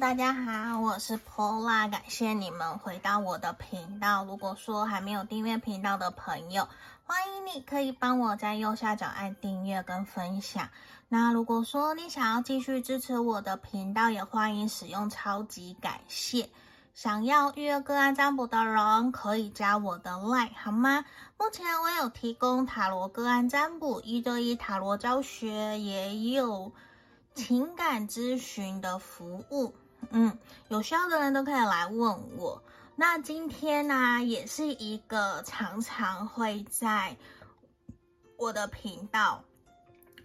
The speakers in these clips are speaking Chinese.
大家好，我是 Paula，感谢你们回到我的频道。如果说还没有订阅频道的朋友，欢迎你可以帮我在右下角按订阅跟分享。那如果说你想要继续支持我的频道，也欢迎使用超级感谢。想要预约个案占卜的人，可以加我的 line 好吗？目前我有提供塔罗个案占卜、一对一塔罗教学，也有情感咨询的服务。嗯，有需要的人都可以来问我。那今天呢、也是一个常常会在我的频道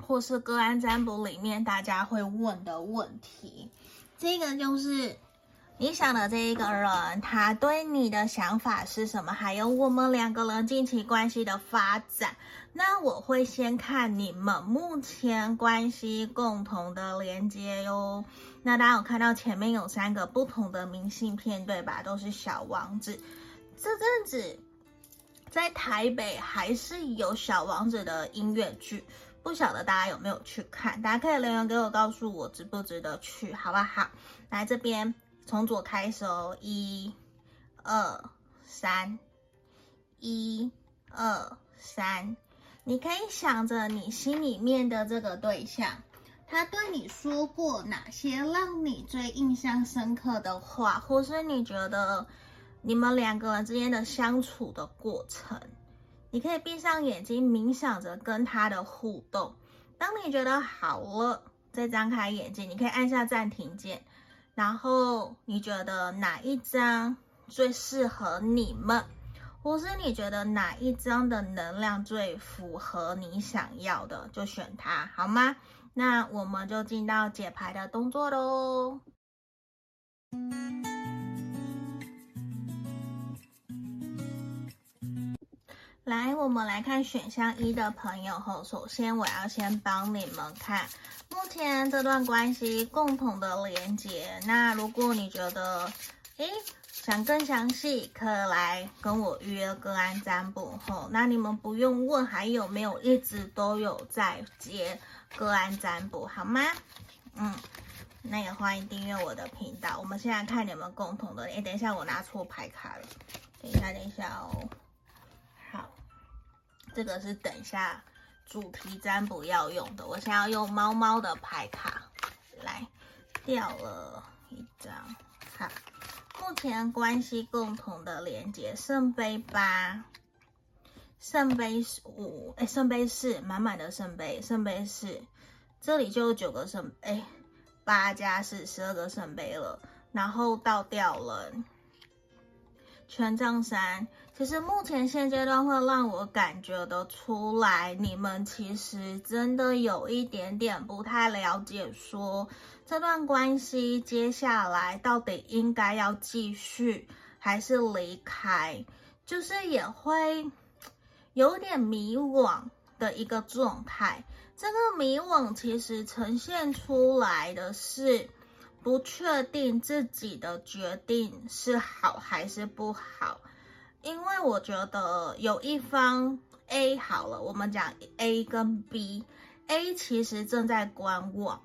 或是个案占卜里面大家会问的问题。这个就是。你想的这一个人，他对你的想法是什么？还有我们两个人近期关系的发展。那我会先看你们目前关系共同的连接哟。那大家有看到前面有三个不同的明信片，对吧？都是小王子。这阵子在台北还是有小王子的音乐剧，不晓得大家有没有去看？大家可以留言给我，告诉我值不值得去，好不好？来这边。从左开始哦，一、二、三，一、二、三。你可以想着你心里面的这个对象，他对你说过哪些让你最印象深刻的话，或是你觉得你们两个人之间的相处的过程。你可以闭上眼睛，冥想着跟他的互动。当你觉得好了，再张开眼睛，你可以按下暂停键。然后你觉得哪一张最适合你们，或是你觉得哪一张的能量最符合你想要的，就选它，好吗？那我们就进到解牌的动作喽。来，我们来看选项一的朋友后，首先我要先帮你们看目前这段关系共同的连接。那如果你觉得，诶，想更详细，可以来跟我预约个案占卜吼，那你们不用问还有没有一直都有在接个案占卜，好吗？嗯，那也欢迎订阅我的频道。我们现在看你们共同的，诶，等一下我拿错牌卡了，等一下，等一下哦。好这个是等一下主题占卜要用的，我想要用猫猫的牌卡来，掉了一张。好，目前关系共同的连接，圣杯八，圣杯五，哎，圣杯四，满满的圣杯，圣杯四，这里就有九个圣，哎，八加四，十二个圣杯了，然后倒掉了。权杖三，其实目前现阶段会让我感觉得出来，你们其实真的有一点点不太了解，说这段关系接下来到底应该要继续还是离开，就是也会有点迷惘的一个状态。这个迷惘其实呈现出来的是。不确定自己的决定是好还是不好，因为我觉得有一方 A 好了，我们讲 A 跟 B，A 其实正在观望，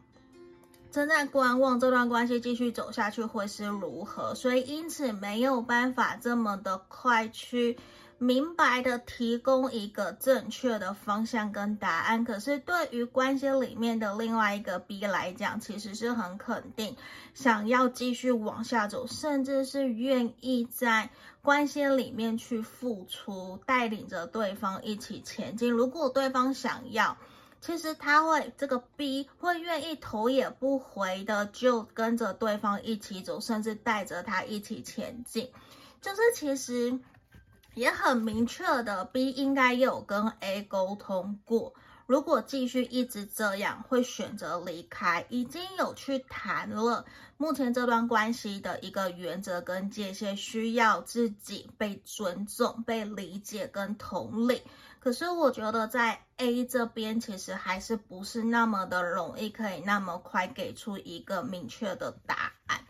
正在观望这段关系继续走下去会是如何，所以因此没有办法这么的快去。明白的提供一个正确的方向跟答案，可是对于关系里面的另外一个 B 来讲，其实是很肯定，想要继续往下走，甚至是愿意在关系里面去付出，带领着对方一起前进。如果对方想要，其实他会这个 B 会愿意头也不回的就跟着对方一起走，甚至带着他一起前进。就是其实。也很明确的，B 应该有跟 A 沟通过，如果继续一直这样，会选择离开。已经有去谈了，目前这段关系的一个原则跟界限，需要自己被尊重、被理解跟同理。可是我觉得在 A 这边，其实还是不是那么的容易，可以那么快给出一个明确的答案。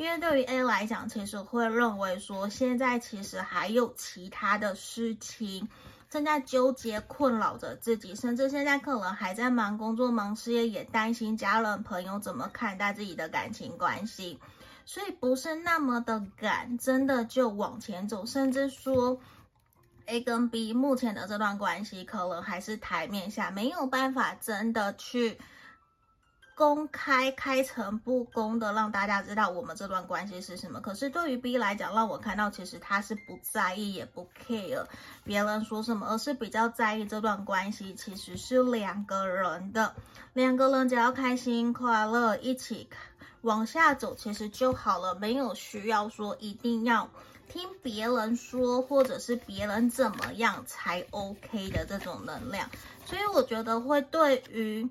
因为对于 A 来讲，其实会认为说，现在其实还有其他的事情正在纠结、困扰着自己，甚至现在可能还在忙工作、忙事业，也担心家人朋友怎么看待自己的感情关系。所以不是那么的敢，真的就往前走，甚至说 A 跟 B 目前的这段关系可能还是台面下，没有办法真的去。公开开诚布公的让大家知道我们这段关系是什么。可是对于 B 来讲，让我看到其实他是不在意也不 care 别人说什么，而是比较在意这段关系其实是两个人的，两个人只要开心快乐一起往下走，其实就好了，没有需要说一定要听别人说或者是别人怎么样才 OK 的这种能量。所以我觉得会对于。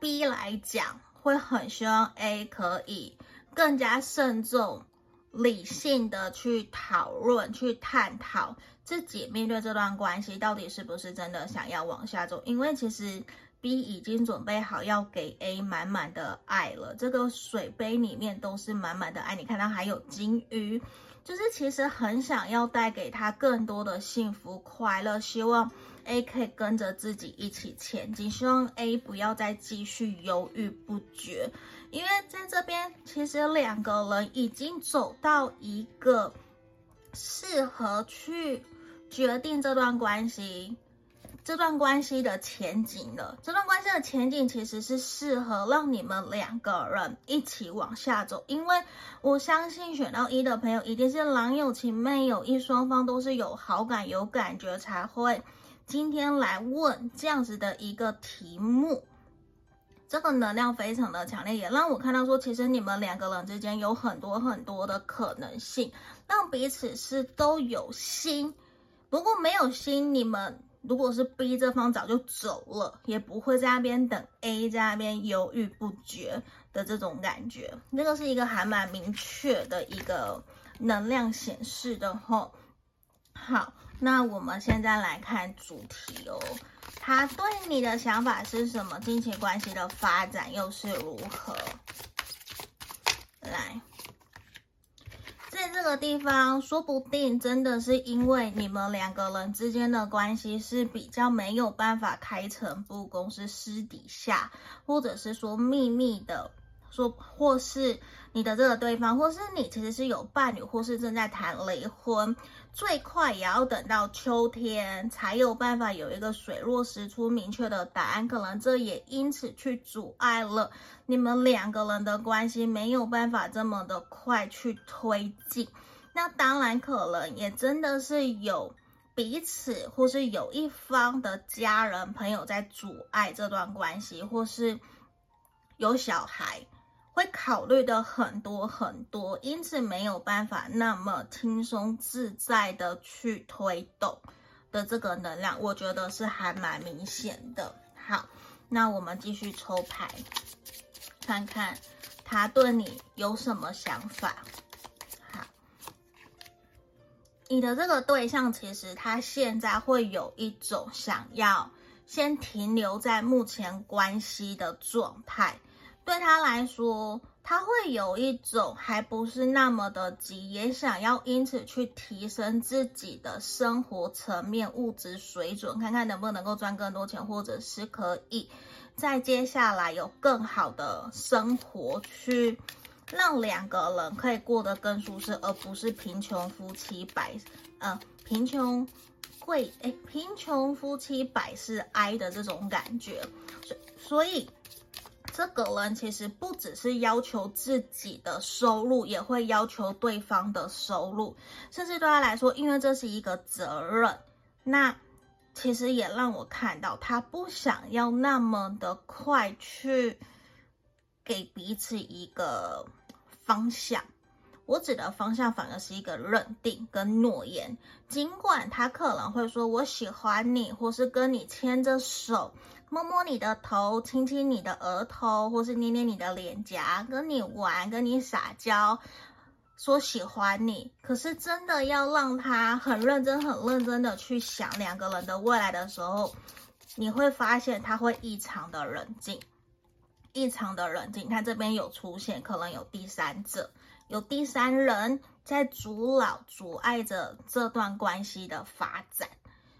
B 来讲，会很希望 A 可以更加慎重、理性的去讨论、去探讨自己面对这段关系到底是不是真的想要往下走。因为其实 B 已经准备好要给 A 满满的爱了，这个水杯里面都是满满的爱。你看到还有金鱼，就是其实很想要带给他更多的幸福快乐，希望。A 可以跟着自己一起前进，希望 A 不要再继续犹豫不决，因为在这边其实两个人已经走到一个适合去决定这段关系、这段关系的前景了。这段关系的前景其实是适合让你们两个人一起往下走，因为我相信选到一的朋友一定是郎有情妹有意，双方都是有好感、有感觉才会。今天来问这样子的一个题目，这个能量非常的强烈，也让我看到说，其实你们两个人之间有很多很多的可能性，让彼此是都有心。不过没有心，你们如果是 B 这方早就走了，也不会在那边等 A 在那边犹豫不决的这种感觉。这个是一个还蛮明确的一个能量显示的吼。好。那我们现在来看主题哦，他对你的想法是什么？金钱关系的发展又是如何？来，在这个地方，说不定真的是因为你们两个人之间的关系是比较没有办法开诚布公，是私底下，或者是说秘密的。说，或是你的这个对方，或是你其实是有伴侣，或是正在谈离婚，最快也要等到秋天才有办法有一个水落石出明确的答案。可能这也因此去阻碍了你们两个人的关系，没有办法这么的快去推进。那当然，可能也真的是有彼此，或是有一方的家人朋友在阻碍这段关系，或是有小孩。会考虑的很多很多，因此没有办法那么轻松自在的去推动的这个能量，我觉得是还蛮明显的。好，那我们继续抽牌，看看他对你有什么想法。好，你的这个对象其实他现在会有一种想要先停留在目前关系的状态。对他来说，他会有一种还不是那么的急，也想要因此去提升自己的生活层面、物质水准，看看能不能够赚更多钱，或者是可以在接下来有更好的生活，去让两个人可以过得更舒适，而不是贫穷夫妻百，呃，贫穷贵，哎，贫穷夫妻百事哀的这种感觉，所所以。这个人其实不只是要求自己的收入，也会要求对方的收入，甚至对他来说，因为这是一个责任，那其实也让我看到他不想要那么的快去给彼此一个方向。我指的方向反而是一个认定跟诺言，尽管他可能会说我喜欢你，或是跟你牵着手。摸摸你的头，亲亲你的额头，或是捏捏你的脸颊，跟你玩，跟你撒娇，说喜欢你。可是真的要让他很认真、很认真的去想两个人的未来的时候，你会发现他会异常的冷静，异常的冷静。他这边有出现，可能有第三者，有第三人在阻扰、阻碍着这段关系的发展。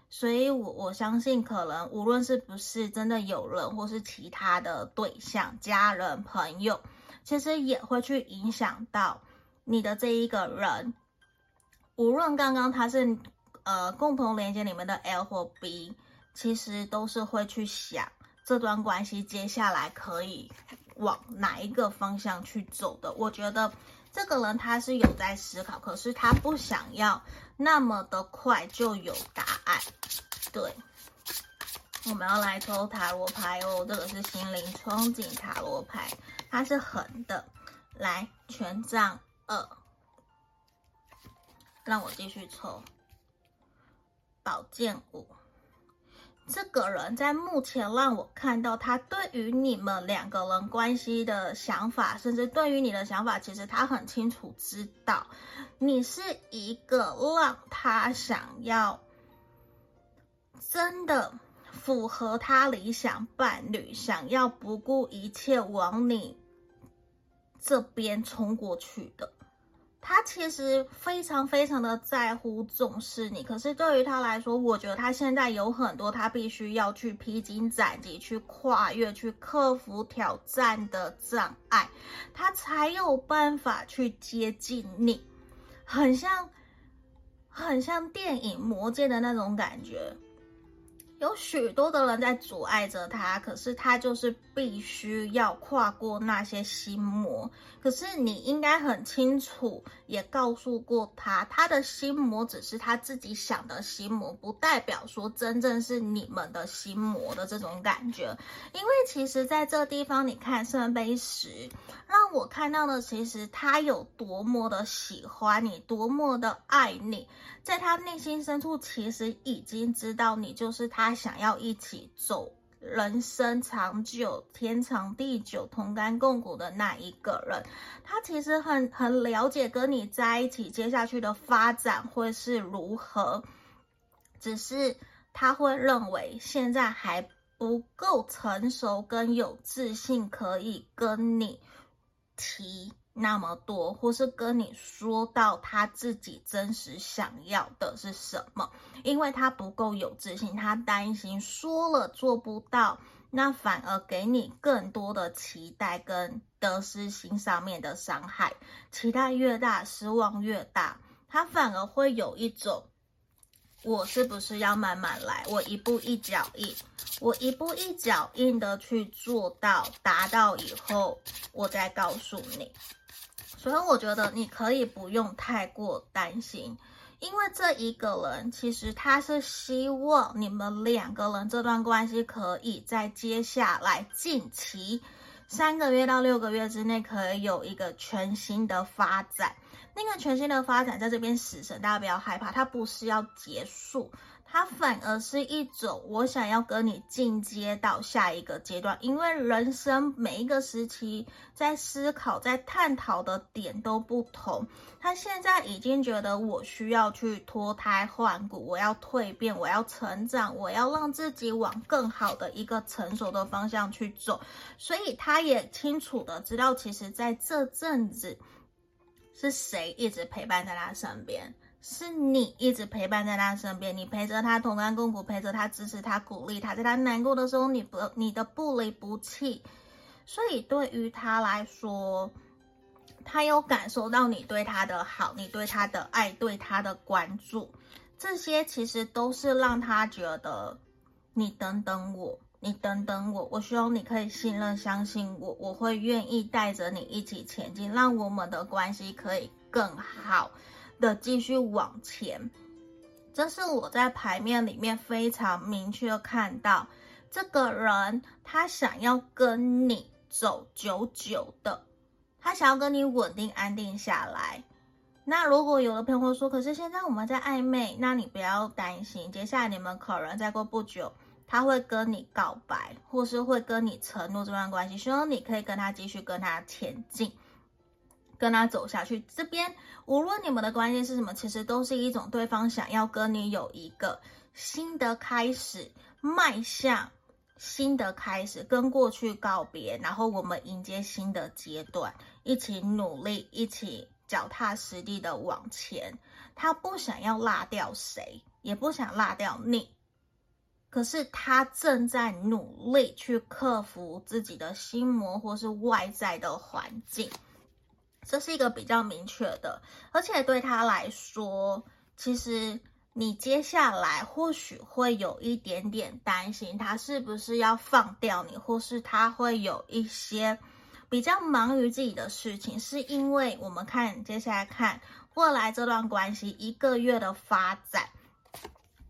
所以我，我相信，可能无论是不是真的有人，或是其他的对象、家人、朋友，其实也会去影响到你的这一个人。无论刚刚他是呃共同连接里面的 L 或 B，其实都是会去想这段关系接下来可以往哪一个方向去走的。我觉得这个人他是有在思考，可是他不想要那么的快就有答案。对，我们要来抽塔罗牌哦，这个是心灵憧憬塔罗牌，它是横的。来，权杖二。让我继续抽宝剑五。这个人在目前让我看到他对于你们两个人关系的想法，甚至对于你的想法，其实他很清楚知道，你是一个让他想要真的符合他理想伴侣，想要不顾一切往你这边冲过去的。他其实非常非常的在乎重视你，可是对于他来说，我觉得他现在有很多他必须要去披荆斩棘、去跨越、去克服挑战的障碍，他才有办法去接近你，很像很像电影《魔戒》的那种感觉。有许多的人在阻碍着他，可是他就是必须要跨过那些心魔。可是你应该很清楚，也告诉过他，他的心魔只是他自己想的心魔，不代表说真正是你们的心魔的这种感觉。因为其实在这地方，你看圣杯十，让我看到的其实他有多么的喜欢你，多么的爱你。在他内心深处，其实已经知道你就是他想要一起走人生长久、天长地久、同甘共苦的那一个人。他其实很很了解跟你在一起接下去的发展会是如何，只是他会认为现在还不够成熟跟有自信，可以跟你提。那么多，或是跟你说到他自己真实想要的是什么，因为他不够有自信，他担心说了做不到，那反而给你更多的期待跟得失心上面的伤害。期待越大，失望越大，他反而会有一种。我是不是要慢慢来？我一步一脚印，我一步一脚印的去做到，达到以后，我再告诉你。所以我觉得你可以不用太过担心，因为这一个人其实他是希望你们两个人这段关系可以在接下来近期三个月到六个月之内可以有一个全新的发展。那个全新的发展，在这边死神，大家不要害怕，它不是要结束，它反而是一种我想要跟你进阶到下一个阶段。因为人生每一个时期在思考、在探讨的点都不同。他现在已经觉得我需要去脱胎换骨，我要蜕变，我要成长，我要让自己往更好的一个成熟的方向去走。所以他也清楚的知道，其实在这阵子。是谁一直陪伴在他身边？是你一直陪伴在他身边，你陪着他同甘共苦，陪着他支持他，鼓励他，在他难过的时候，你不你的不离不弃。所以对于他来说，他有感受到你对他的好，你对他的爱，对他的关注，这些其实都是让他觉得你等等我。你等等我，我希望你可以信任、相信我，我会愿意带着你一起前进，让我们的关系可以更好的继续往前。这是我在牌面里面非常明确看到，这个人他想要跟你走久久的，他想要跟你稳定安定下来。那如果有的朋友说，可是现在我们在暧昧，那你不要担心，接下来你们可能再过不久。他会跟你告白，或是会跟你承诺这段关系，希望你可以跟他继续跟他前进，跟他走下去。这边无论你们的关系是什么，其实都是一种对方想要跟你有一个新的开始，迈向新的开始，跟过去告别，然后我们迎接新的阶段，一起努力，一起脚踏实地的往前。他不想要落掉谁，也不想落掉你。可是他正在努力去克服自己的心魔或是外在的环境，这是一个比较明确的，而且对他来说，其实你接下来或许会有一点点担心，他是不是要放掉你，或是他会有一些比较忙于自己的事情，是因为我们看接下来看未来这段关系一个月的发展，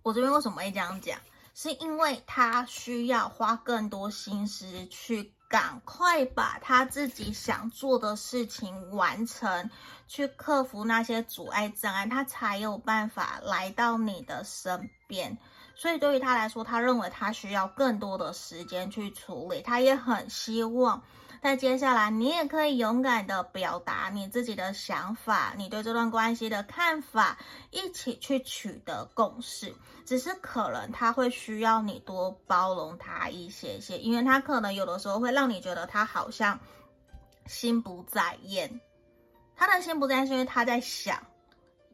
我这边为什么会这样讲？是因为他需要花更多心思去赶快把他自己想做的事情完成，去克服那些阻碍障碍，他才有办法来到你的身边。所以对于他来说，他认为他需要更多的时间去处理，他也很希望。那接下来，你也可以勇敢的表达你自己的想法，你对这段关系的看法，一起去取得共识。只是可能他会需要你多包容他一些些，因为他可能有的时候会让你觉得他好像心不在焉。他的心不在焉，是因为他在想。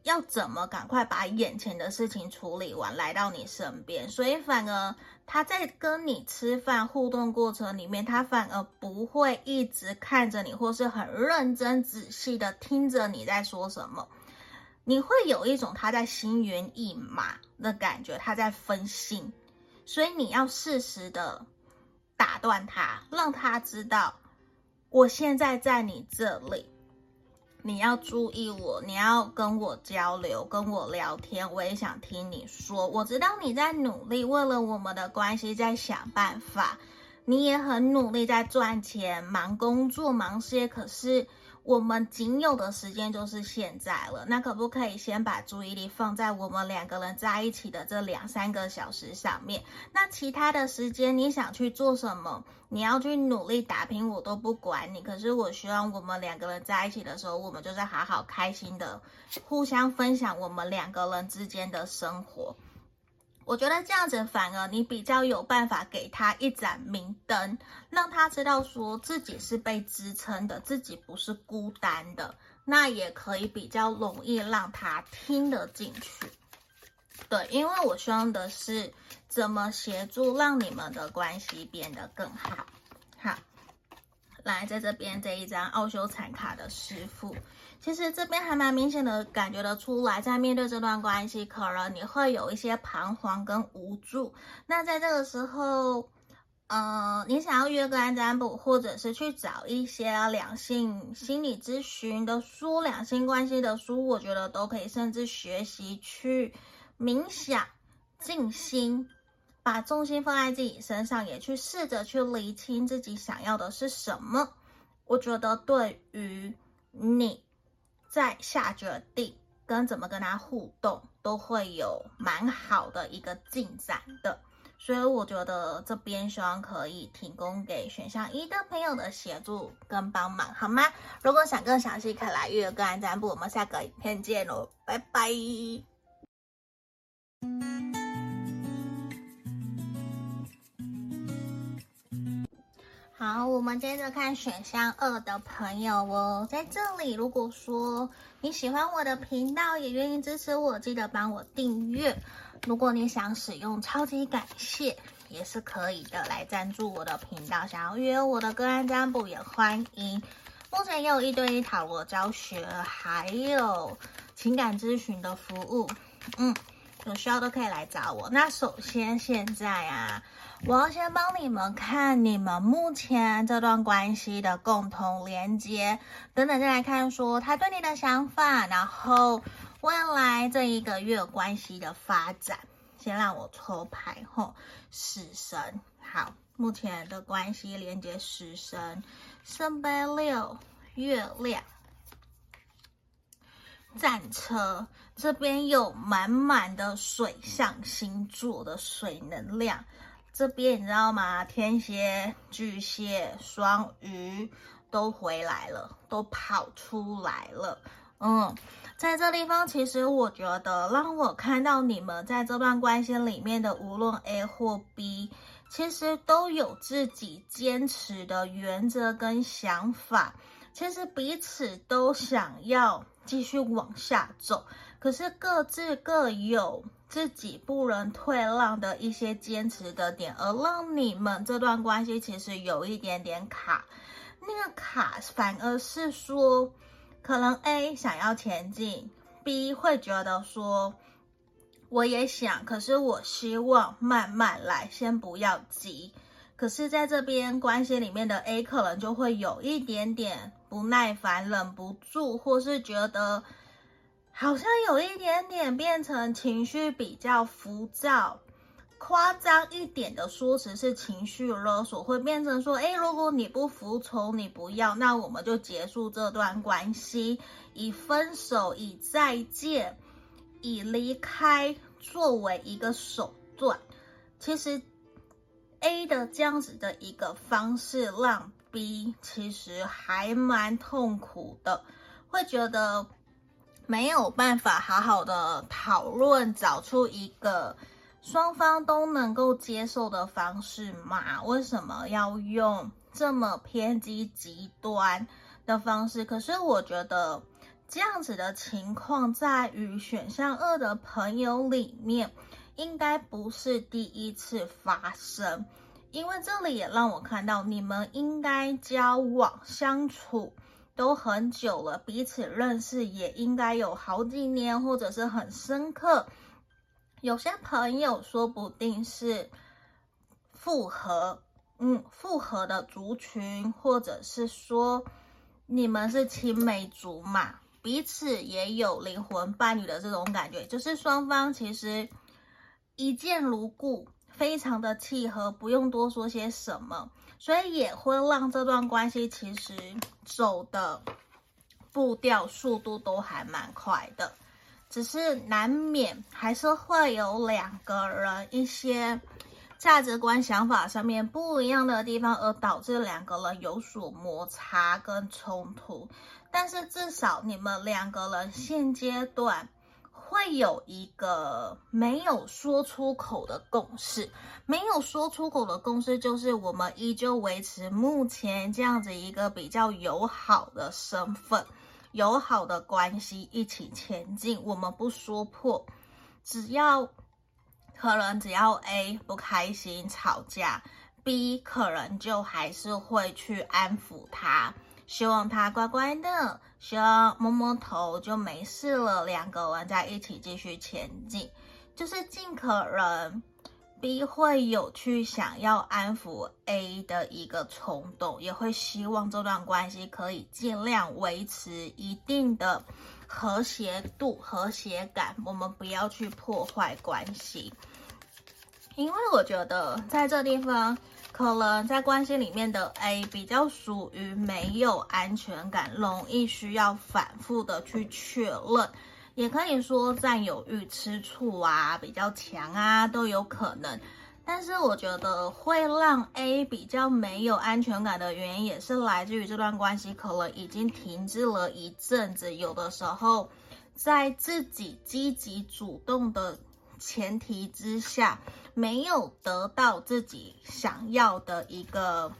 要怎么赶快把眼前的事情处理完，来到你身边，所以反而他在跟你吃饭互动过程里面，他反而不会一直看着你，或是很认真仔细的听着你在说什么，你会有一种他在心猿意马的感觉，他在分心，所以你要适时的打断他，让他知道我现在在你这里。你要注意我，你要跟我交流，跟我聊天，我也想听你说。我知道你在努力，为了我们的关系在想办法，你也很努力在赚钱，忙工作，忙事业，可是。我们仅有的时间就是现在了，那可不可以先把注意力放在我们两个人在一起的这两三个小时上面？那其他的时间你想去做什么？你要去努力打拼，我都不管你。可是我希望我们两个人在一起的时候，我们就是好好开心的，互相分享我们两个人之间的生活。我觉得这样子反而你比较有办法给他一盏明灯，让他知道说自己是被支撑的，自己不是孤单的，那也可以比较容易让他听得进去。对，因为我希望的是怎么协助让你们的关系变得更好。好，来在这边这一张奥修禅卡的师父。其实这边还蛮明显的感觉得出来，在面对这段关系，可能你会有一些彷徨跟无助。那在这个时候，呃，你想要约个案占卜，或者是去找一些两性心理咨询的书、两性关系的书，我觉得都可以，甚至学习去冥想、静心，把重心放在自己身上，也去试着去厘清自己想要的是什么。我觉得对于你。在下决定跟怎么跟他互动，都会有蛮好的一个进展的，所以我觉得这边希望可以提供给选项一的朋友的协助跟帮忙，好吗？如果想更详细，可以来预约个案占卜。我们下个影片见喽，拜拜。好，我们接着看选项二的朋友哦，在这里，如果说你喜欢我的频道，也愿意支持我，记得帮我订阅。如果你想使用超级感谢，也是可以的，来赞助我的频道。想要约我的个案占卜也欢迎。目前也有一对一塔罗教学，还有情感咨询的服务。嗯，有需要都可以来找我。那首先现在啊。我要先帮你们看你们目前这段关系的共同连接，等等再来看说他对你的想法，然后未来这一个月关系的发展。先让我抽牌吼，死神，好，目前的关系连接死神，圣杯六，月亮，战车，这边有满满的水象星座的水能量。这边你知道吗？天蝎、巨蟹、双鱼都回来了，都跑出来了。嗯，在这地方，其实我觉得让我看到你们在这段关系里面的，无论 A 或 B，其实都有自己坚持的原则跟想法。其实彼此都想要继续往下走，可是各自各有自己不能退让的一些坚持的点，而让你们这段关系其实有一点点卡。那个卡反而是说，可能 A 想要前进，B 会觉得说，我也想，可是我希望慢慢来，先不要急。可是在这边关系里面的 A 可能就会有一点点不耐烦，忍不住，或是觉得。好像有一点点变成情绪比较浮躁，夸张一点的说辞是情绪勒索，会变成说，诶，如果你不服从，你不要，那我们就结束这段关系，以分手、以再见、以离开作为一个手段。其实 A 的这样子的一个方式，让 B 其实还蛮痛苦的，会觉得。没有办法好好的讨论，找出一个双方都能够接受的方式嘛？为什么要用这么偏激极端的方式？可是我觉得这样子的情况，在于选项二的朋友里面，应该不是第一次发生，因为这里也让我看到你们应该交往相处。都很久了，彼此认识也应该有好几年，或者是很深刻。有些朋友说不定是复合，嗯，复合的族群，或者是说你们是青梅竹马，彼此也有灵魂伴侣的这种感觉，就是双方其实一见如故，非常的契合，不用多说些什么。所以也会让这段关系其实走的步调、速度都还蛮快的，只是难免还是会有两个人一些价值观、想法上面不一样的地方，而导致两个人有所摩擦跟冲突。但是至少你们两个人现阶段。会有一个没有说出口的共识，没有说出口的共识就是我们依旧维持目前这样子一个比较友好的身份、友好的关系，一起前进。我们不说破，只要可能只要 A 不开心吵架，B 可能就还是会去安抚他。希望他乖乖的，希望摸摸头就没事了。两个人在一起继续前进，就是尽可能 B 会有去想要安抚 A 的一个冲动，也会希望这段关系可以尽量维持一定的和谐度、和谐感。我们不要去破坏关系，因为我觉得在这地方。可能在关系里面的 A 比较属于没有安全感，容易需要反复的去确认，也可以说占有欲吃醋啊，比较强啊，都有可能。但是我觉得会让 A 比较没有安全感的原因，也是来自于这段关系可能已经停滞了一阵子，有的时候在自己积极主动的前提之下。没有得到自己想要的一个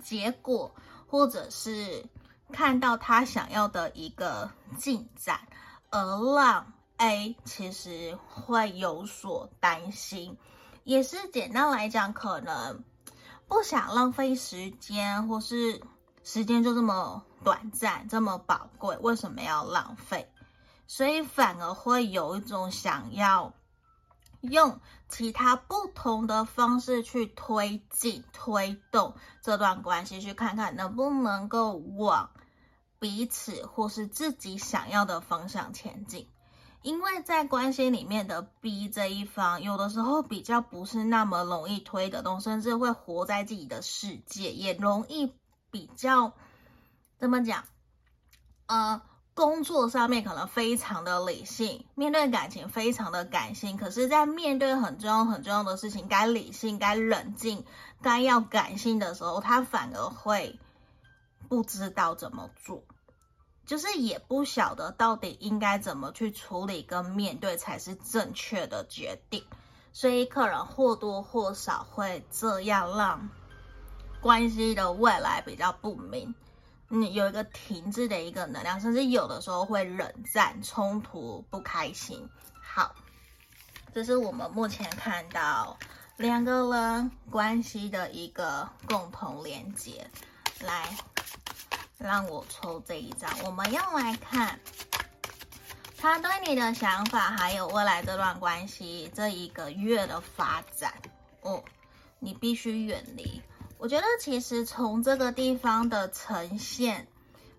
结果，或者是看到他想要的一个进展，而让 A 其实会有所担心，也是简单来讲，可能不想浪费时间，或是时间就这么短暂，这么宝贵，为什么要浪费？所以反而会有一种想要。用其他不同的方式去推进、推动这段关系，去看看能不能够往彼此或是自己想要的方向前进。因为在关系里面的 B 这一方，有的时候比较不是那么容易推得动，甚至会活在自己的世界，也容易比较怎么讲？呃。工作上面可能非常的理性，面对感情非常的感性，可是，在面对很重要很重要的事情，该理性、该冷静、该要感性的时候，他反而会不知道怎么做，就是也不晓得到底应该怎么去处理跟面对才是正确的决定，所以可能或多或少会这样让关系的未来比较不明。你，有一个停滞的一个能量，甚至有的时候会冷战、冲突、不开心。好，这是我们目前看到两个人关系的一个共同连接。来，让我抽这一张，我们要来看他对你的想法，还有未来这段关系这一个月的发展。哦，你必须远离。我觉得其实从这个地方的呈现，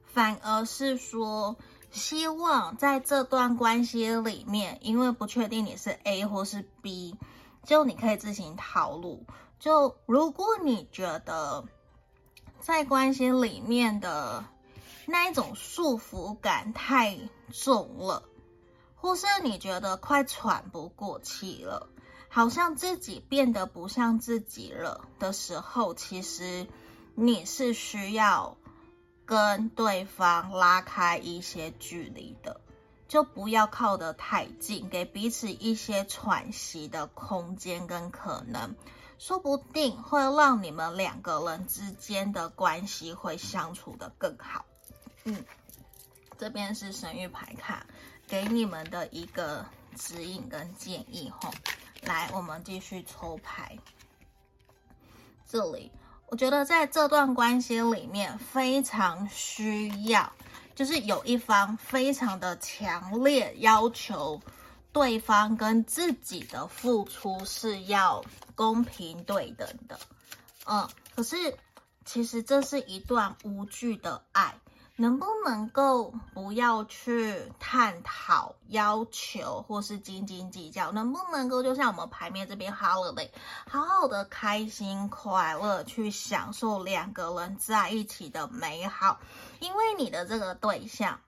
反而是说。希望在这段关系里面，因为不确定你是 A 或是 B，就你可以自行套路。就如果你觉得在关系里面的那一种束缚感太重了，或是你觉得快喘不过气了，好像自己变得不像自己了的时候，其实你是需要。跟对方拉开一些距离的，就不要靠得太近，给彼此一些喘息的空间跟可能，说不定会让你们两个人之间的关系会相处得更好。嗯，这边是神域牌卡给你们的一个指引跟建议吼。来，我们继续抽牌，这里。我觉得在这段关系里面，非常需要，就是有一方非常的强烈要求对方跟自己的付出是要公平对等的，嗯，可是其实这是一段无惧的爱。能不能够不要去探讨要求或是斤斤计较？能不能够就像我们牌面这边好好的好好的开心快乐去享受两个人在一起的美好？因为你的这个对象，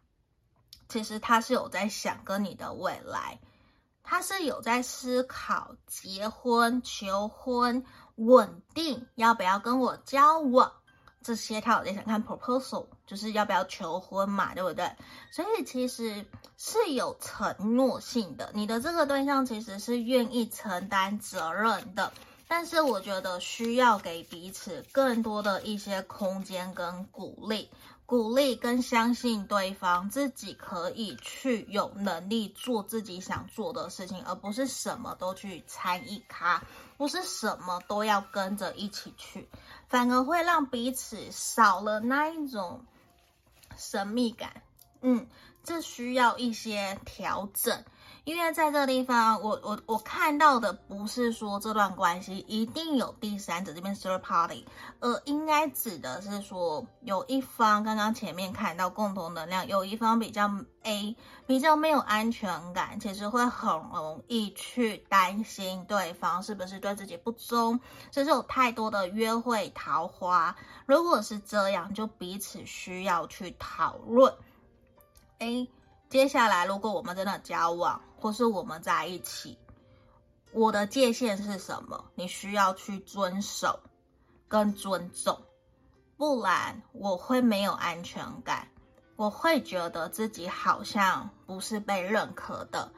其实他是有在想跟你的未来，他是有在思考结婚、求婚、稳定，要不要跟我交往？这些他有在想看 proposal，就是要不要求婚嘛，对不对？所以其实是有承诺性的，你的这个对象其实是愿意承担责任的，但是我觉得需要给彼此更多的一些空间跟鼓励。鼓励跟相信对方自己可以去有能力做自己想做的事情，而不是什么都去参与他，不是什么都要跟着一起去，反而会让彼此少了那一种神秘感。嗯，这需要一些调整。因为在这个地方，我我我看到的不是说这段关系一定有第三者这边 third party，而应该指的是说有一方刚刚前面看到共同能量，有一方比较 A 比较没有安全感，其实会很容易去担心对方是不是对自己不忠，甚至有太多的约会桃花。如果是这样，就彼此需要去讨论。A 接下来，如果我们真的交往，或是我们在一起，我的界限是什么？你需要去遵守跟尊重，不然我会没有安全感，我会觉得自己好像不是被认可的。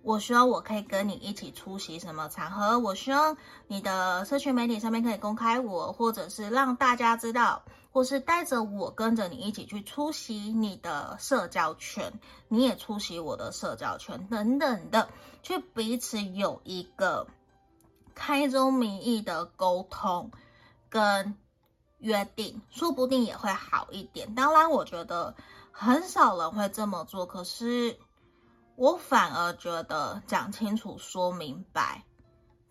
我希望我可以跟你一起出席什么场合，我希望你的社群媒体上面可以公开我，或者是让大家知道，或是带着我跟着你一起去出席你的社交圈，你也出席我的社交圈等等的，去彼此有一个开宗明义的沟通跟约定，说不定也会好一点。当然，我觉得很少人会这么做，可是。我反而觉得讲清楚、说明白，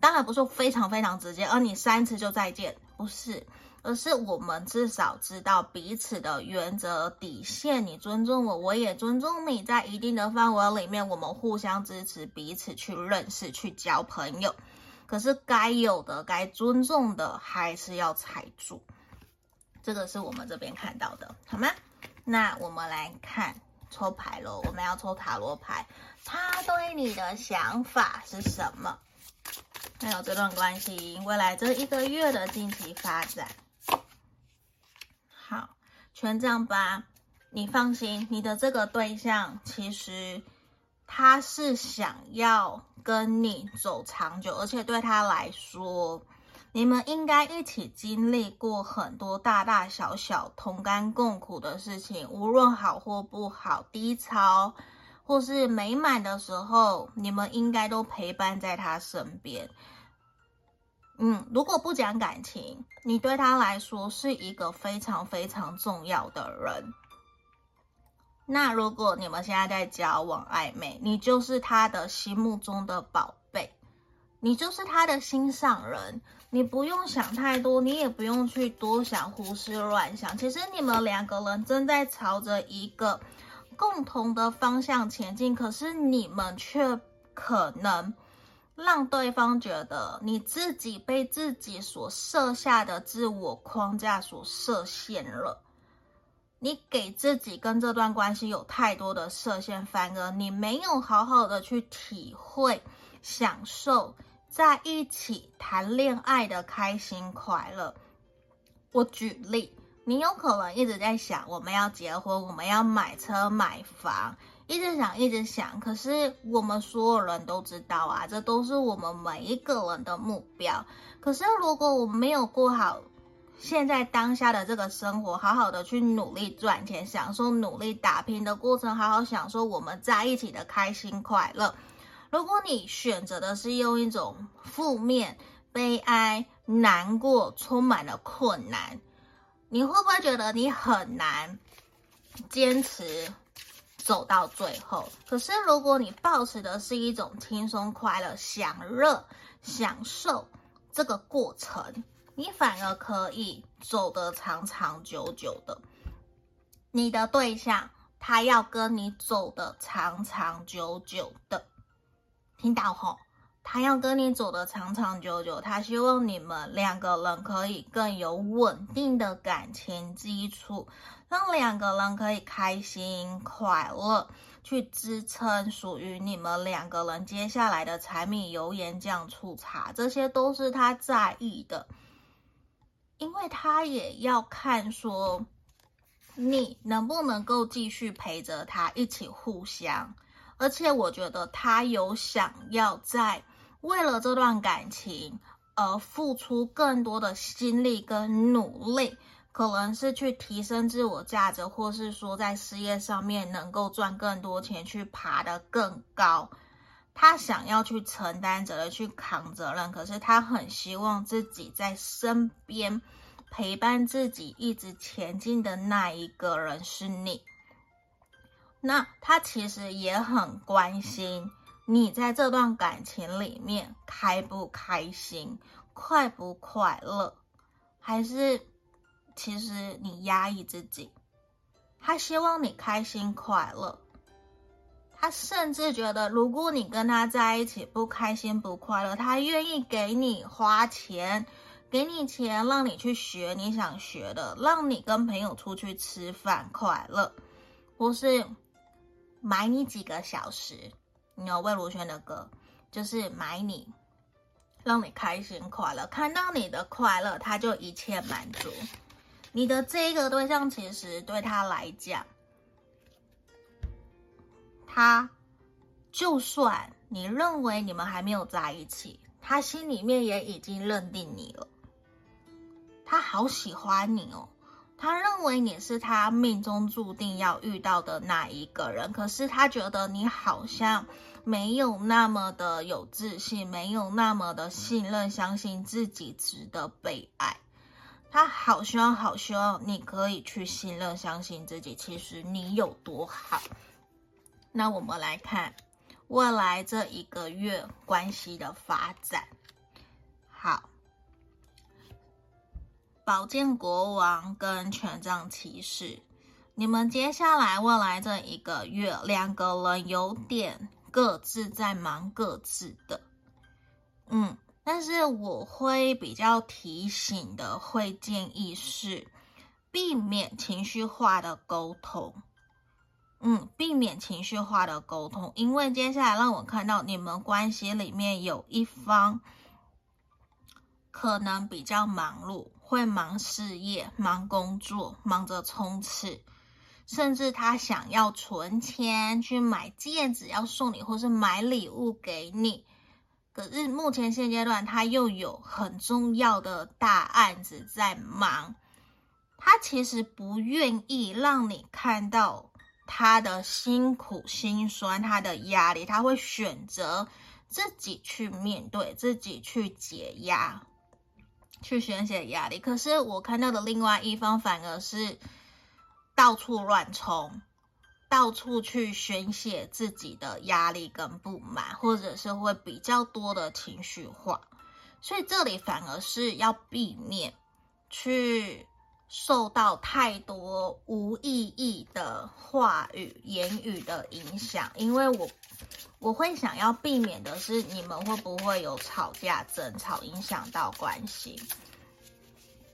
当然不是说非常非常直接，而你三次就再见，不是，而是我们至少知道彼此的原则底线，你尊重我，我也尊重你，在一定的范围里面，我们互相支持彼此去认识、去交朋友。可是该有的、该尊重的，还是要踩住。这个是我们这边看到的，好吗？那我们来看。抽牌喽，我们要抽塔罗牌。他对你的想法是什么？还有这段关系未来这一个月的近期发展。好，权杖吧，你放心，你的这个对象其实他是想要跟你走长久，而且对他来说。你们应该一起经历过很多大大小小同甘共苦的事情，无论好或不好，低潮或是美满的时候，你们应该都陪伴在他身边。嗯，如果不讲感情，你对他来说是一个非常非常重要的人。那如果你们现在在交往暧昧，你就是他的心目中的宝贝，你就是他的心上人，你不用想太多，你也不用去多想、胡思乱想。其实你们两个人正在朝着一个共同的方向前进，可是你们却可能让对方觉得你自己被自己所设下的自我框架所设限了。你给自己跟这段关系有太多的设限，反而你没有好好的去体会、享受在一起谈恋爱的开心快乐。我举例，你有可能一直在想我们要结婚，我们要买车买房，一直想一直想。可是我们所有人都知道啊，这都是我们每一个人的目标。可是如果我没有过好，现在当下的这个生活，好好的去努力赚钱，享受努力打拼的过程，好好享受我们在一起的开心快乐。如果你选择的是用一种负面、悲哀、难过、充满了困难，你会不会觉得你很难坚持走到最后？可是如果你保持的是一种轻松、快乐、享乐、享受这个过程。你反而可以走得长长久久的，你的对象他要跟你走得长长久久的，听到吼？他要跟你走的长长久久，他希望你们两个人可以更有稳定的感情基础，让两个人可以开心快乐，去支撑属于你们两个人接下来的柴米油盐酱醋茶，这些都是他在意的。因为他也要看说，你能不能够继续陪着他一起互相，而且我觉得他有想要在为了这段感情而付出更多的心力跟努力，可能是去提升自我价值，或是说在事业上面能够赚更多钱，去爬得更高。他想要去承担责任，去扛责任，可是他很希望自己在身边陪伴自己一直前进的那一个人是你。那他其实也很关心你在这段感情里面开不开心，快不快乐，还是其实你压抑自己？他希望你开心快乐。他甚至觉得，如果你跟他在一起不开心不快乐，他愿意给你花钱，给你钱让你去学你想学的，让你跟朋友出去吃饭快乐，或是买你几个小时。有魏如萱的歌，就是买你，让你开心快乐，看到你的快乐，他就一切满足。你的这一个对象，其实对他来讲。他，就算你认为你们还没有在一起，他心里面也已经认定你了。他好喜欢你哦，他认为你是他命中注定要遇到的那一个人。可是他觉得你好像没有那么的有自信，没有那么的信任，相信自己值得被爱。他好希望，好希望你可以去信任，相信自己，其实你有多好。那我们来看未来这一个月关系的发展。好，宝剑国王跟权杖骑士，你们接下来未来这一个月，两个人有点各自在忙各自的。嗯，但是我会比较提醒的，会建议是避免情绪化的沟通。嗯，避免情绪化的沟通，因为接下来让我看到你们关系里面有一方可能比较忙碌，会忙事业、忙工作、忙着冲刺，甚至他想要存钱去买戒指要送你，或是买礼物给你。可是目前现阶段他又有很重要的大案子在忙，他其实不愿意让你看到。他的辛苦、心酸、他的压力，他会选择自己去面对、自己去解压、去宣泄压力。可是我看到的另外一方反而是到处乱冲，到处去宣泄自己的压力跟不满，或者是会比较多的情绪化。所以这里反而是要避免去。受到太多无意义的话语、言语的影响，因为我我会想要避免的是，你们会不会有吵架、争吵，影响到关系？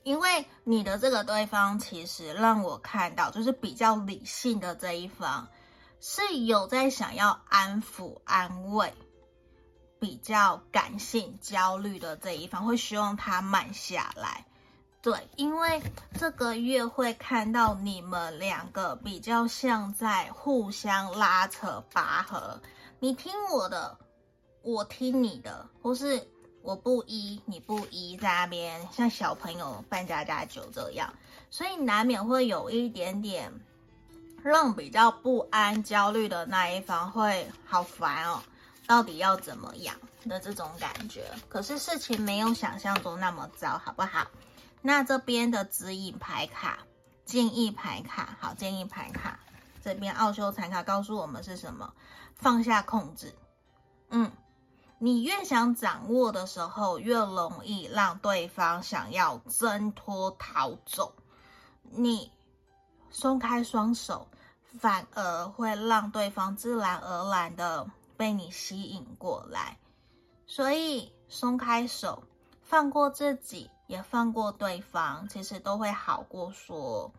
因为你的这个对方，其实让我看到，就是比较理性的这一方，是有在想要安抚、安慰；比较感性、焦虑的这一方，会希望他慢下来。对，因为这个月会看到你们两个比较像在互相拉扯拔河，你听我的，我听你的，或是我不依你不依，在那边像小朋友扮家家酒这样，所以难免会有一点点让比较不安、焦虑的那一方会好烦哦，到底要怎么样的这种感觉。可是事情没有想象中那么糟，好不好？那这边的指引牌卡、建议牌卡，好，建议牌卡这边奥修禅卡告诉我们是什么？放下控制。嗯，你越想掌握的时候，越容易让对方想要挣脱逃走。你松开双手，反而会让对方自然而然的被你吸引过来。所以松开手，放过自己。也放过对方，其实都会好过说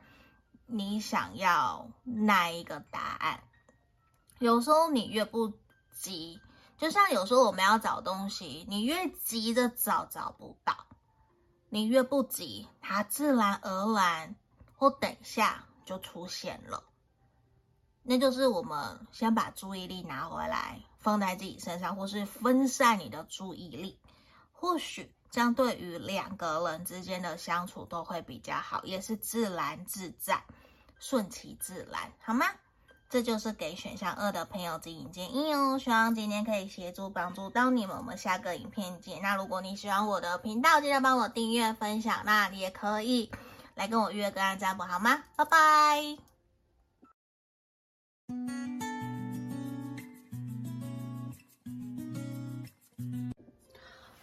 你想要那一个答案。有时候你越不急，就像有时候我们要找东西，你越急着找找不到，你越不急，它自然而然或等一下就出现了。那就是我们先把注意力拿回来，放在自己身上，或是分散你的注意力，或许。这样对于两个人之间的相处都会比较好，也是自然自在、顺其自然，好吗？这就是给选项二的朋友指引建议哦。希望今天可以协助帮助到你们。我们下个影片见。那如果你喜欢我的频道，记得帮我订阅、分享。那你也可以来跟我约个案占卜，好吗？拜拜。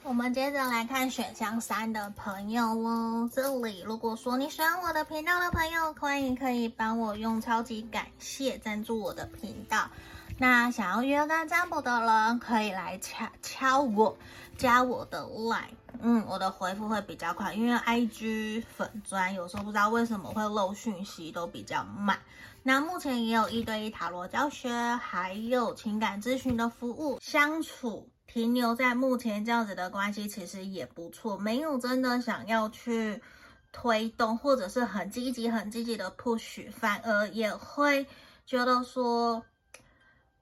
我们接着来看选项三的朋友哦。这里如果说你喜欢我的频道的朋友，欢迎可以帮我用超级感谢赞助我的频道。那想要约干占卜的人，可以来敲敲我，加我的 line。嗯，我的回复会比较快，因为 IG 粉专有时候不知道为什么会漏讯息，都比较慢。那目前也有一对一塔罗教学，还有情感咨询的服务，相处。停留在目前这样子的关系，其实也不错，没有真的想要去推动，或者是很积极、很积极的 push，反而也会觉得说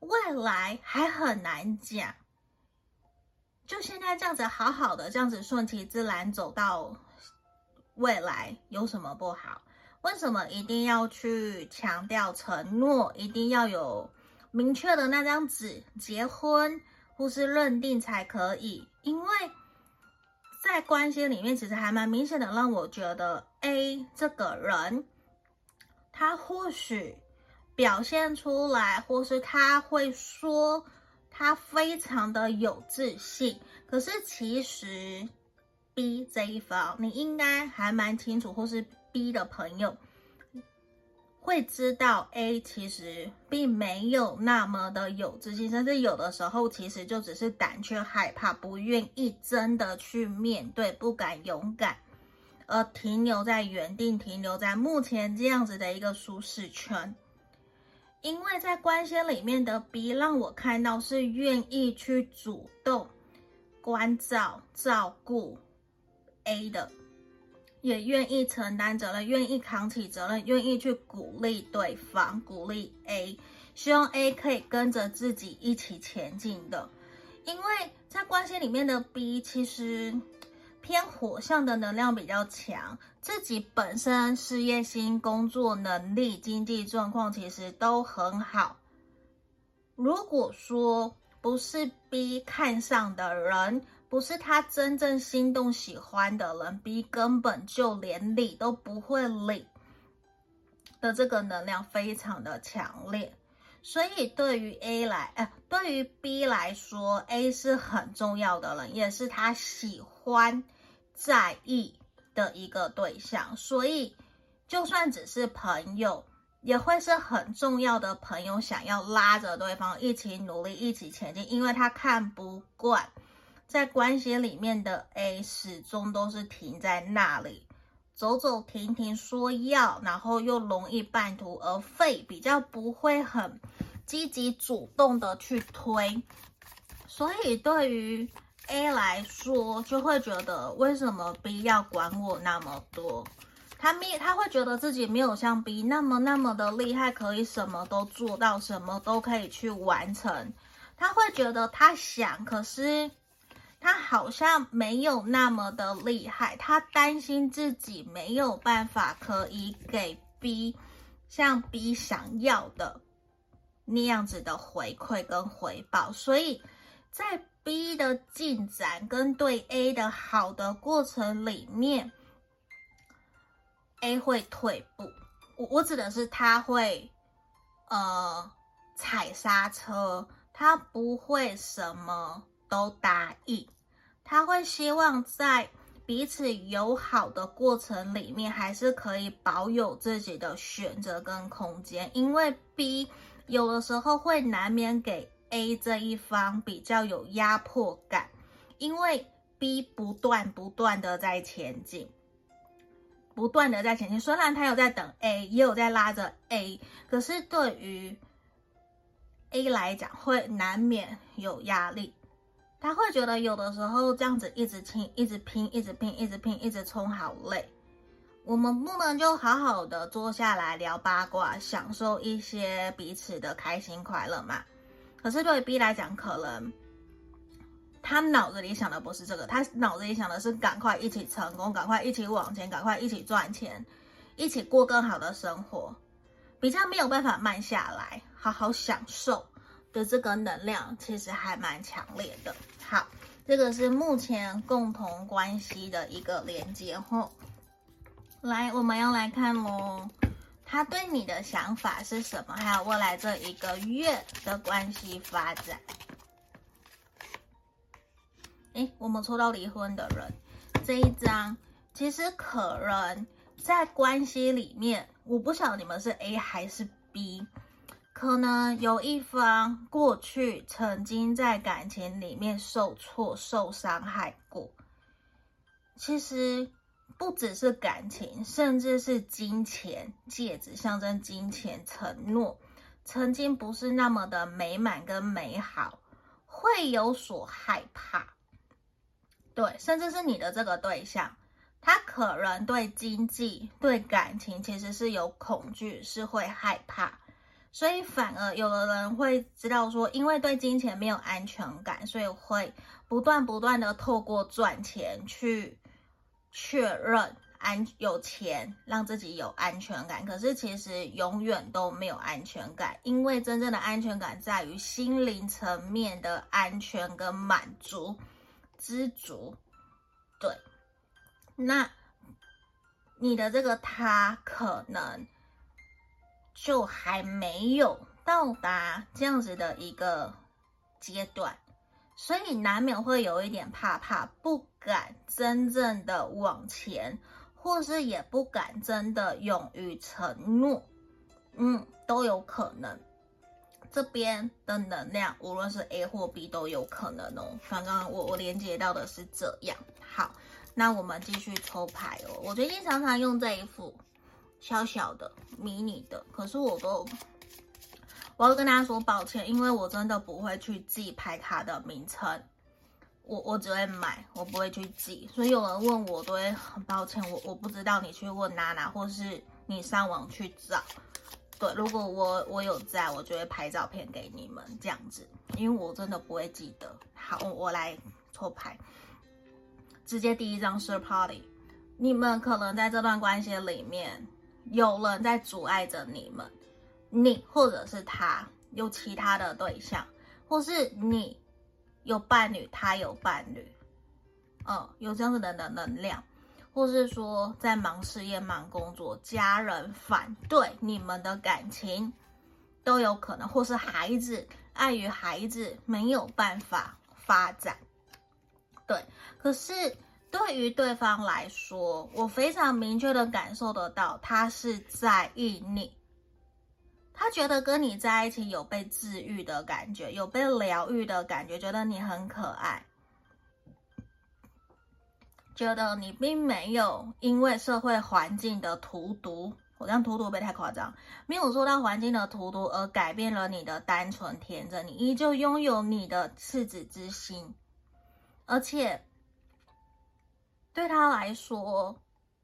未来还很难讲。就现在这样子好好的，这样子顺其自然走到未来，有什么不好？为什么一定要去强调承诺？一定要有明确的那张纸结婚？或是认定才可以，因为在关系里面，其实还蛮明显的，让我觉得 A 这个人，他或许表现出来，或是他会说他非常的有自信，可是其实 B 这一方，你应该还蛮清楚，或是 B 的朋友。会知道 A 其实并没有那么的有自信，甚至有的时候其实就只是胆怯、害怕，不愿意真的去面对，不敢勇敢，而停留在原地，停留在目前这样子的一个舒适圈。因为在关系里面的 B 让我看到是愿意去主动关照、照顾 A 的。也愿意承担责任，愿意扛起责任，愿意去鼓励对方，鼓励 A，希望 A 可以跟着自己一起前进的。因为在关系里面的 B，其实偏火象的能量比较强，自己本身事业心、工作能力、经济状况其实都很好。如果说不是 B 看上的人，不是他真正心动喜欢的人，B 根本就连理都不会理的这个能量非常的强烈。所以对于 A 来，呃，对于 B 来说，A 是很重要的人，也是他喜欢、在意的一个对象。所以，就算只是朋友，也会是很重要的朋友，想要拉着对方一起努力、一起前进，因为他看不惯在关系里面的 A 始终都是停在那里。走走停停说要，然后又容易半途而废，比较不会很积极主动的去推，所以对于 A 来说，就会觉得为什么 B 要管我那么多？他没，他会觉得自己没有像 B 那么那么的厉害，可以什么都做到，什么都可以去完成。他会觉得他想，可是。他好像没有那么的厉害，他担心自己没有办法可以给 B 像 B 想要的那样子的回馈跟回报，所以在 B 的进展跟对 A 的好的过程里面，A 会退步。我我指的是他会呃踩刹车，他不会什么都答应。他会希望在彼此友好的过程里面，还是可以保有自己的选择跟空间，因为 B 有的时候会难免给 A 这一方比较有压迫感，因为 B 不断不断的在前进，不断的在前进，虽然他有在等 A，也有在拉着 A，可是对于 A 来讲，会难免有压力。他会觉得有的时候这样子一直拼，一直拼，一直拼，一直拼，一直冲，好累。我们不能就好好的坐下来聊八卦，享受一些彼此的开心快乐嘛？可是对 B 来讲，可能他脑子里想的不是这个，他脑子里想的是赶快一起成功，赶快一起往前，赶快一起赚钱，一起过更好的生活，比较没有办法慢下来，好好享受。的这个能量其实还蛮强烈的。好，这个是目前共同关系的一个连接后，来，我们要来看喽，他对你的想法是什么？还有未来这一个月的关系发展。诶，我们抽到离婚的人这一张，其实可能在关系里面，我不晓得你们是 A 还是 B。可能有一方过去曾经在感情里面受挫、受伤害过。其实不只是感情，甚至是金钱、戒指象征金钱、承诺，曾经不是那么的美满跟美好，会有所害怕。对，甚至是你的这个对象，他可能对经济、对感情其实是有恐惧，是会害怕。所以反而有的人会知道说，因为对金钱没有安全感，所以会不断不断的透过赚钱去确认安有钱，让自己有安全感。可是其实永远都没有安全感，因为真正的安全感在于心灵层面的安全跟满足、知足。对，那你的这个他可能。就还没有到达这样子的一个阶段，所以难免会有一点怕怕，不敢真正的往前，或是也不敢真的勇于承诺，嗯，都有可能。这边的能量，无论是 A 或 B 都有可能哦。刚刚我我连接到的是这样。好，那我们继续抽牌哦。我最近常常用这一副。小小的、迷你的，可是我都，我要跟大家说抱歉，因为我真的不会去记牌卡的名称，我我只会买，我不会去记，所以有人问我，都会很抱歉，我我不知道，你去问娜娜，或是你上网去找，对，如果我我有在，我就会拍照片给你们这样子，因为我真的不会记得。好，我来抽牌，直接第一张是 party，你们可能在这段关系里面有人在阻碍着你们，你或者是他有其他的对象，或是你有伴侣，他有伴侣，嗯，有这样子的的能量，或是说在忙事业、忙工作，家人反对你们的感情都有可能，或是孩子碍于孩子没有办法发展。对，可是对于对方来说，我非常明确的感受得到，他是在意你，他觉得跟你在一起有被治愈的感觉，有被疗愈的感觉，觉得你很可爱，觉得你并没有因为社会环境的荼毒，我这样荼毒会不会太夸张？没有受到环境的荼毒而改变了你的单纯天真，你依旧拥有你的赤子之心。而且，对他来说，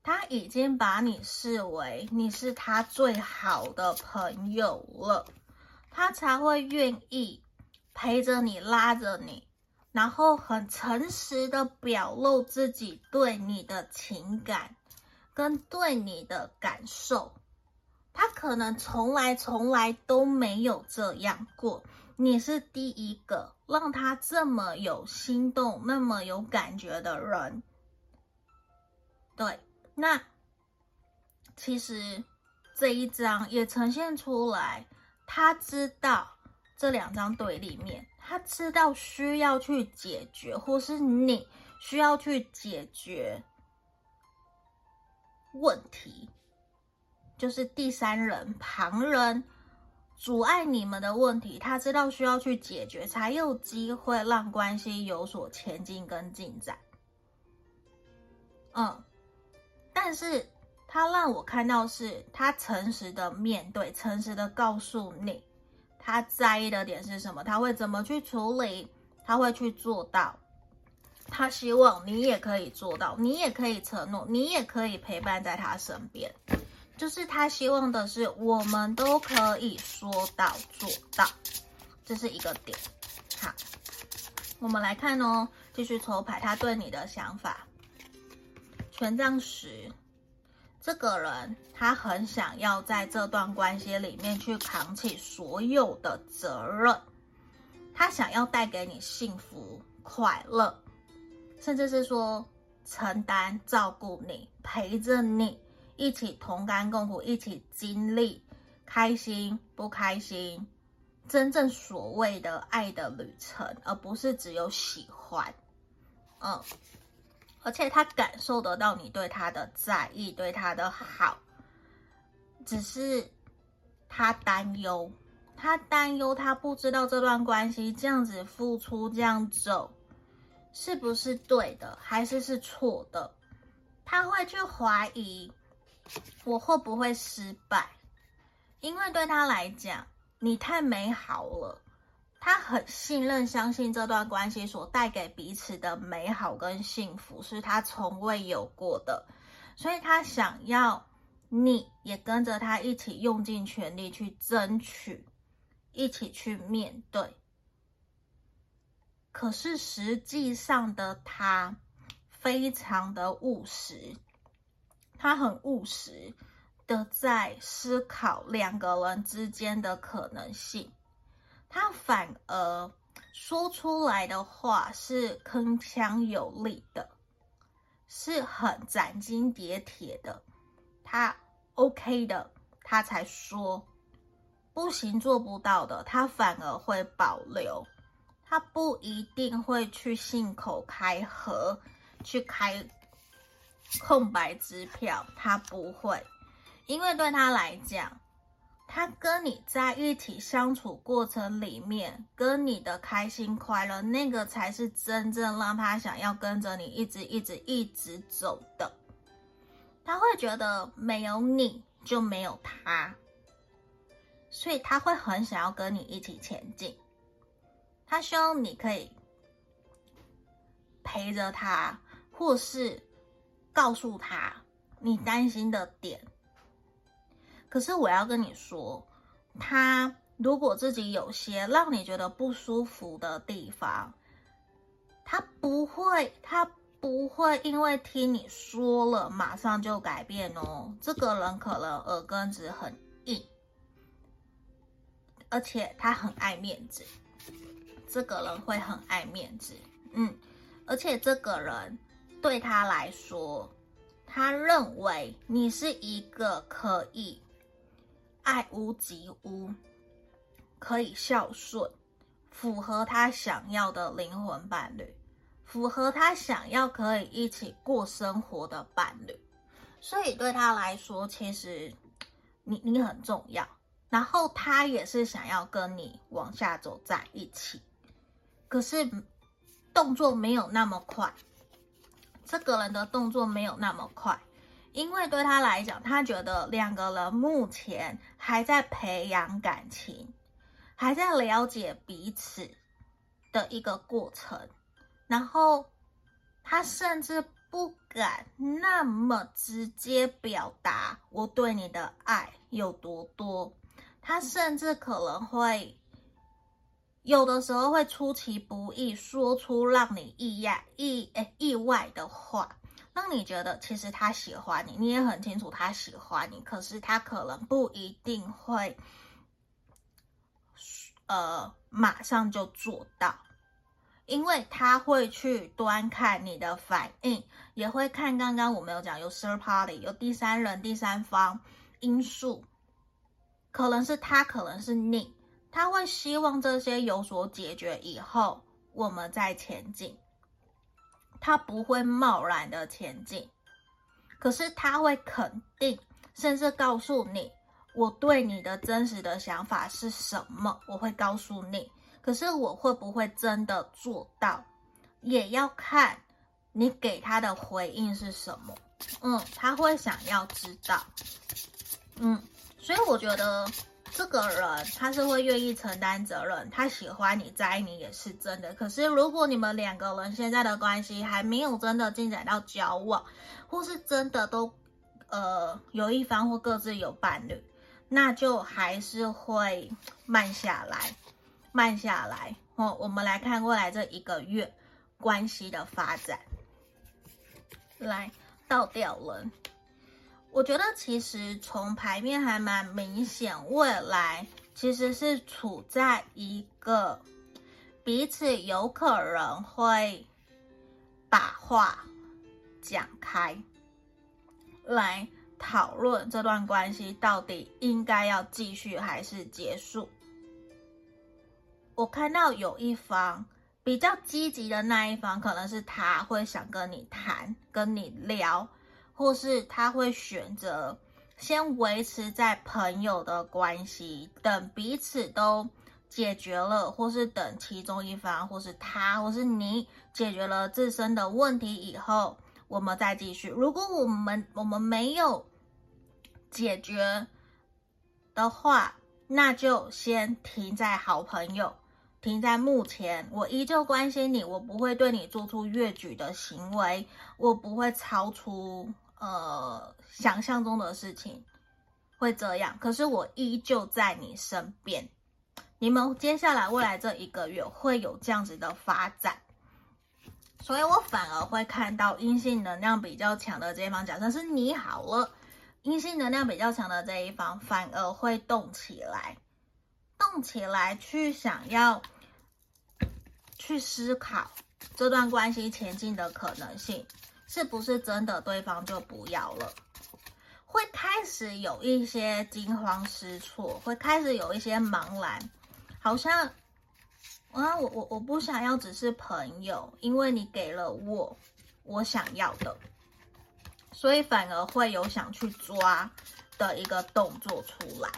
他已经把你视为你是他最好的朋友了，他才会愿意陪着你、拉着你，然后很诚实的表露自己对你的情感跟对你的感受。他可能从来、从来都没有这样过。你是第一个让他这么有心动、那么有感觉的人，对。那其实这一张也呈现出来，他知道这两张对立面，他知道需要去解决，或是你需要去解决问题，就是第三人、旁人。阻碍你们的问题，他知道需要去解决，才有机会让关系有所前进跟进展。嗯，但是他让我看到是他诚实的面对，诚实的告诉你他在意的点是什么，他会怎么去处理，他会去做到。他希望你也可以做到，你也可以承诺，你也可以陪伴在他身边。就是他希望的是，我们都可以说到做到，这是一个点。好，我们来看哦，继续抽牌，他对你的想法。权杖十，这个人他很想要在这段关系里面去扛起所有的责任，他想要带给你幸福、快乐，甚至是说承担、照顾你、陪着你。一起同甘共苦，一起经历开心不开心，真正所谓的爱的旅程，而不是只有喜欢。嗯，而且他感受得到你对他的在意，对他的好，只是他担忧，他担忧，他不知道这段关系这样子付出，这样走，是不是对的，还是是错的？他会去怀疑。我会不会失败？因为对他来讲，你太美好了，他很信任、相信这段关系所带给彼此的美好跟幸福是他从未有过的，所以他想要你也跟着他一起用尽全力去争取，一起去面对。可是实际上的他非常的务实。他很务实的在思考两个人之间的可能性，他反而说出来的话是铿锵有力的，是很斩钉截铁的。他 OK 的，他才说；不行做不到的，他反而会保留。他不一定会去信口开河，去开。空白支票，他不会，因为对他来讲，他跟你在一起相处过程里面，跟你的开心快乐，那个才是真正让他想要跟着你一直一直一直走的。他会觉得没有你就没有他，所以他会很想要跟你一起前进。他希望你可以陪着他，或是。告诉他你担心的点，可是我要跟你说，他如果自己有些让你觉得不舒服的地方，他不会，他不会因为听你说了马上就改变哦。这个人可能耳根子很硬，而且他很爱面子。这个人会很爱面子，嗯，而且这个人对他来说，他认为你是一个可以爱屋及乌、可以孝顺、符合他想要的灵魂伴侣。符合他想要可以一起过生活的伴侣，所以对他来说，其实你你很重要。然后他也是想要跟你往下走在一起，可是动作没有那么快。这个人的动作没有那么快，因为对他来讲，他觉得两个人目前还在培养感情，还在了解彼此的一个过程。然后，他甚至不敢那么直接表达我对你的爱有多多。他甚至可能会有的时候会出其不意说出让你意外意诶意外的话，让你觉得其实他喜欢你，你也很清楚他喜欢你，可是他可能不一定会呃马上就做到。因为他会去端看你的反应，也会看刚刚我们有讲有 third party，有第三人、第三方因素，可能是他，可能是你，他会希望这些有所解决以后，我们再前进。他不会贸然的前进，可是他会肯定，甚至告诉你，我对你的真实的想法是什么，我会告诉你。可是我会不会真的做到，也要看你给他的回应是什么。嗯，他会想要知道。嗯，所以我觉得这个人他是会愿意承担责任，他喜欢你，在意你也是真的。可是如果你们两个人现在的关系还没有真的进展到交往，或是真的都呃有一方或各自有伴侣，那就还是会慢下来。慢下来哦，我们来看未来这一个月关系的发展。来，倒吊人，我觉得其实从牌面还蛮明显，未来其实是处在一个彼此有可能会把话讲开，来讨论这段关系到底应该要继续还是结束。我看到有一方比较积极的那一方，可能是他会想跟你谈、跟你聊，或是他会选择先维持在朋友的关系，等彼此都解决了，或是等其中一方，或是他，或是你解决了自身的问题以后，我们再继续。如果我们我们没有解决的话，那就先停在好朋友。停在目前，我依旧关心你，我不会对你做出越矩的行为，我不会超出呃想象中的事情，会这样。可是我依旧在你身边，你们接下来未来这一个月会有这样子的发展，所以我反而会看到阴性能量比较强的这一方，假设是你好了，阴性能量比较强的这一方反而会动起来。动起来，去想要去思考这段关系前进的可能性，是不是真的对方就不要了？会开始有一些惊慌失措，会开始有一些茫然，好像啊，我我我不想要只是朋友，因为你给了我我想要的，所以反而会有想去抓的一个动作出来。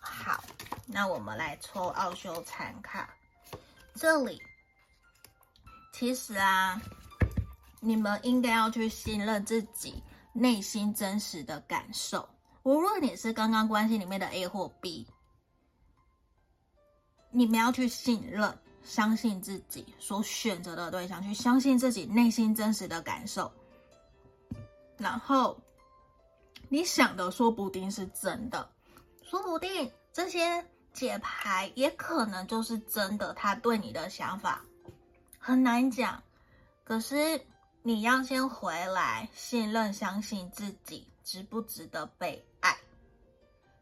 好。那我们来抽奥修禅卡，这里其实啊，你们应该要去信任自己内心真实的感受。无论你是刚刚关系里面的 A 或 B，你们要去信任、相信自己所选择的对象，去相信自己内心真实的感受。然后你想的说不定是真的，说不定这些。解牌也可能就是真的，他对你的想法很难讲。可是你要先回来信任、相信自己值不值得被爱，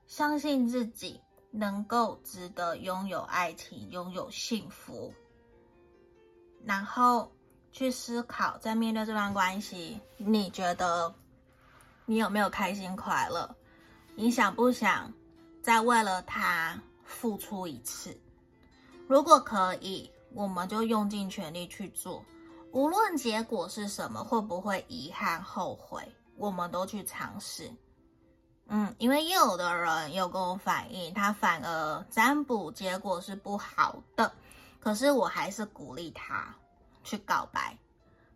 相信自己能够值得拥有爱情、拥有幸福，然后去思考，在面对这段关系，你觉得你有没有开心、快乐？你想不想再为了他付出一次？如果可以，我们就用尽全力去做。无论结果是什么，会不会遗憾后悔，我们都去尝试。嗯，因为有的人有跟我反映，他反而占卜结果是不好的，可是我还是鼓励他去告白。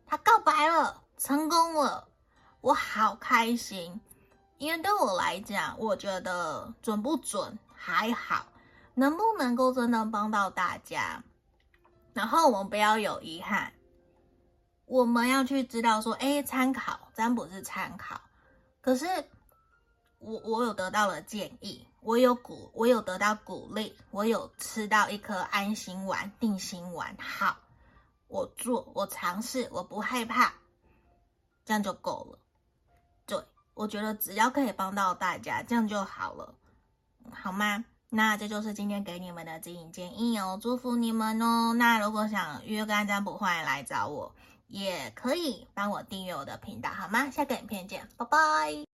他告白了，成功了，我好开心。因为对我来讲，我觉得准不准还好，能不能够真的帮到大家，然后我们不要有遗憾。我们要去知道说，哎，参考占卜是参考，可是我我有得到了建议，我有鼓，我有得到鼓励，我有吃到一颗安心丸、定心丸。好，我做，我尝试，我不害怕，这样就够了。对，我觉得只要可以帮到大家，这样就好了，好吗？那这就是今天给你们的指引建议哦，祝福你们哦。那如果想约个占卜，欢迎来找我。也可以帮我订阅我的频道，好吗？下个影片见，拜拜。